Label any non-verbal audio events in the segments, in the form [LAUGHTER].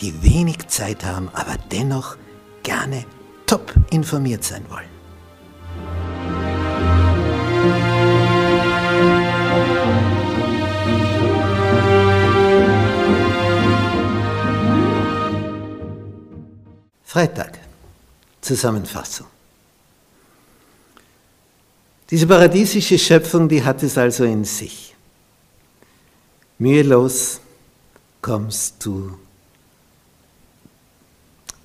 die wenig Zeit haben, aber dennoch gerne top informiert sein wollen. Freitag. Zusammenfassung. Diese paradiesische Schöpfung, die hat es also in sich. Mühelos kommst du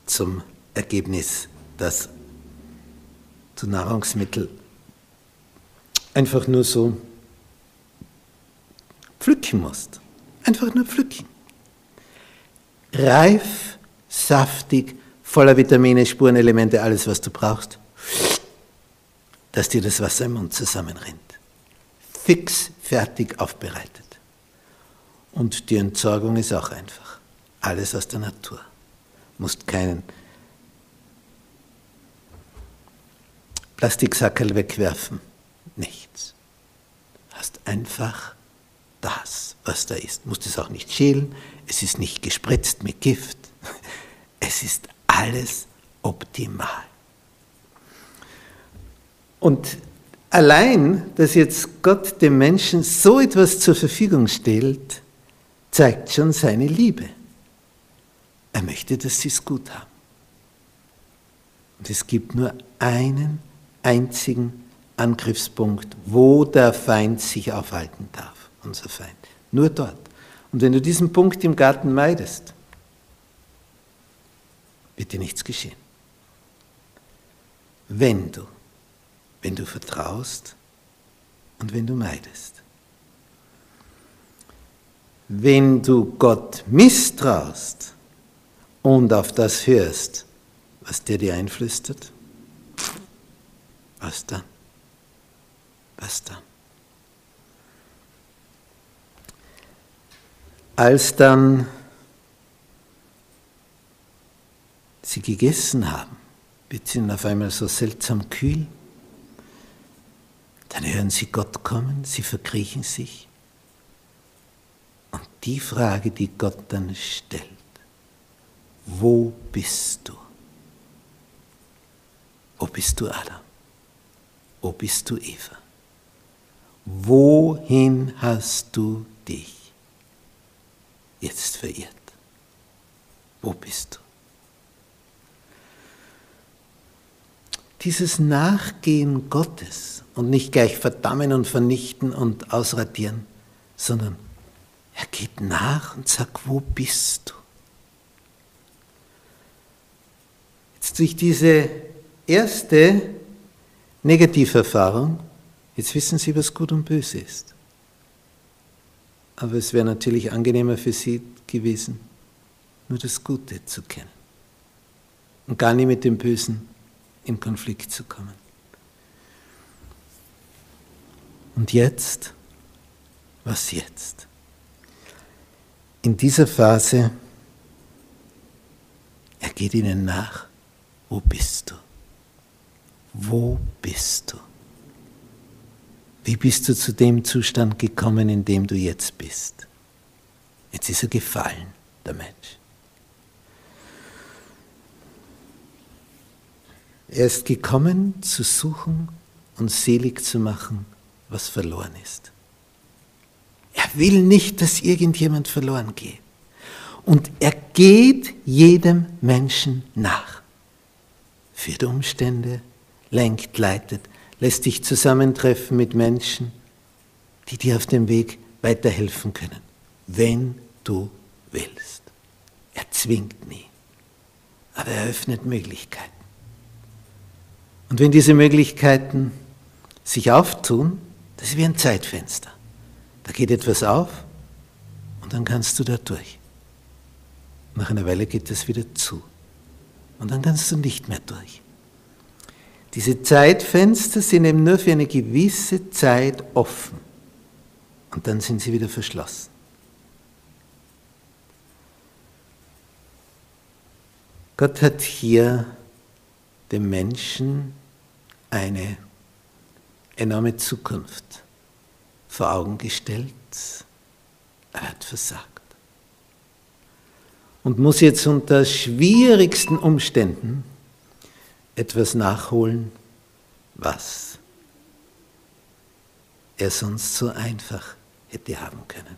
zum Ergebnis, dass du Nahrungsmittel einfach nur so pflücken musst. Einfach nur pflücken. Reif, saftig, voller Vitamine, Spurenelemente, alles, was du brauchst, dass dir das Wasser im Mund zusammenrinnt. Fix, fertig, aufbereitet. Und die Entsorgung ist auch einfach. Alles aus der Natur. Musst keinen Plastiksackerl wegwerfen. Nichts. Hast einfach das, was da ist. Musst es auch nicht schälen. Es ist nicht gespritzt mit Gift. [LAUGHS] Es ist alles optimal. Und allein, dass jetzt Gott dem Menschen so etwas zur Verfügung stellt, zeigt schon seine Liebe. Er möchte, dass sie es gut haben. Und es gibt nur einen einzigen Angriffspunkt, wo der Feind sich aufhalten darf, unser Feind. Nur dort. Und wenn du diesen Punkt im Garten meidest, wird dir nichts geschehen. Wenn du, wenn du vertraust und wenn du meidest. Wenn du Gott misstraust und auf das hörst, was der dir einflüstert, was dann? Was dann? Als dann sie gegessen haben, wird es auf einmal so seltsam kühl. Dann hören sie Gott kommen, sie verkriechen sich und die Frage, die Gott dann stellt, wo bist du? Wo bist du Adam? Wo bist du Eva? Wohin hast du dich jetzt verirrt? Wo bist du? Dieses Nachgehen Gottes und nicht gleich verdammen und vernichten und ausradieren, sondern er geht nach und sagt, wo bist du? Durch diese erste Negativerfahrung, jetzt wissen Sie, was gut und böse ist. Aber es wäre natürlich angenehmer für Sie gewesen, nur das Gute zu kennen und gar nicht mit dem Bösen in Konflikt zu kommen. Und jetzt? Was jetzt? in dieser Phase, er geht ihnen nach, wo bist du? Wo bist du? Wie bist du zu dem Zustand gekommen, in dem du jetzt bist? Jetzt ist er gefallen, der Mensch. Er ist gekommen, zu suchen und selig zu machen, was verloren ist. Er will nicht, dass irgendjemand verloren geht. Und er geht jedem Menschen nach. Führt Umstände, lenkt, leitet, lässt dich zusammentreffen mit Menschen, die dir auf dem Weg weiterhelfen können, wenn du willst. Er zwingt nie, aber er öffnet Möglichkeiten. Und wenn diese Möglichkeiten sich auftun, das ist wie ein Zeitfenster. Da geht etwas auf und dann kannst du da durch. Nach einer Weile geht es wieder zu und dann kannst du nicht mehr durch. Diese Zeitfenster sind eben nur für eine gewisse Zeit offen und dann sind sie wieder verschlossen. Gott hat hier dem Menschen eine enorme Zukunft vor Augen gestellt. Er hat versagt. Und muss jetzt unter schwierigsten Umständen etwas nachholen, was er sonst so einfach hätte haben können.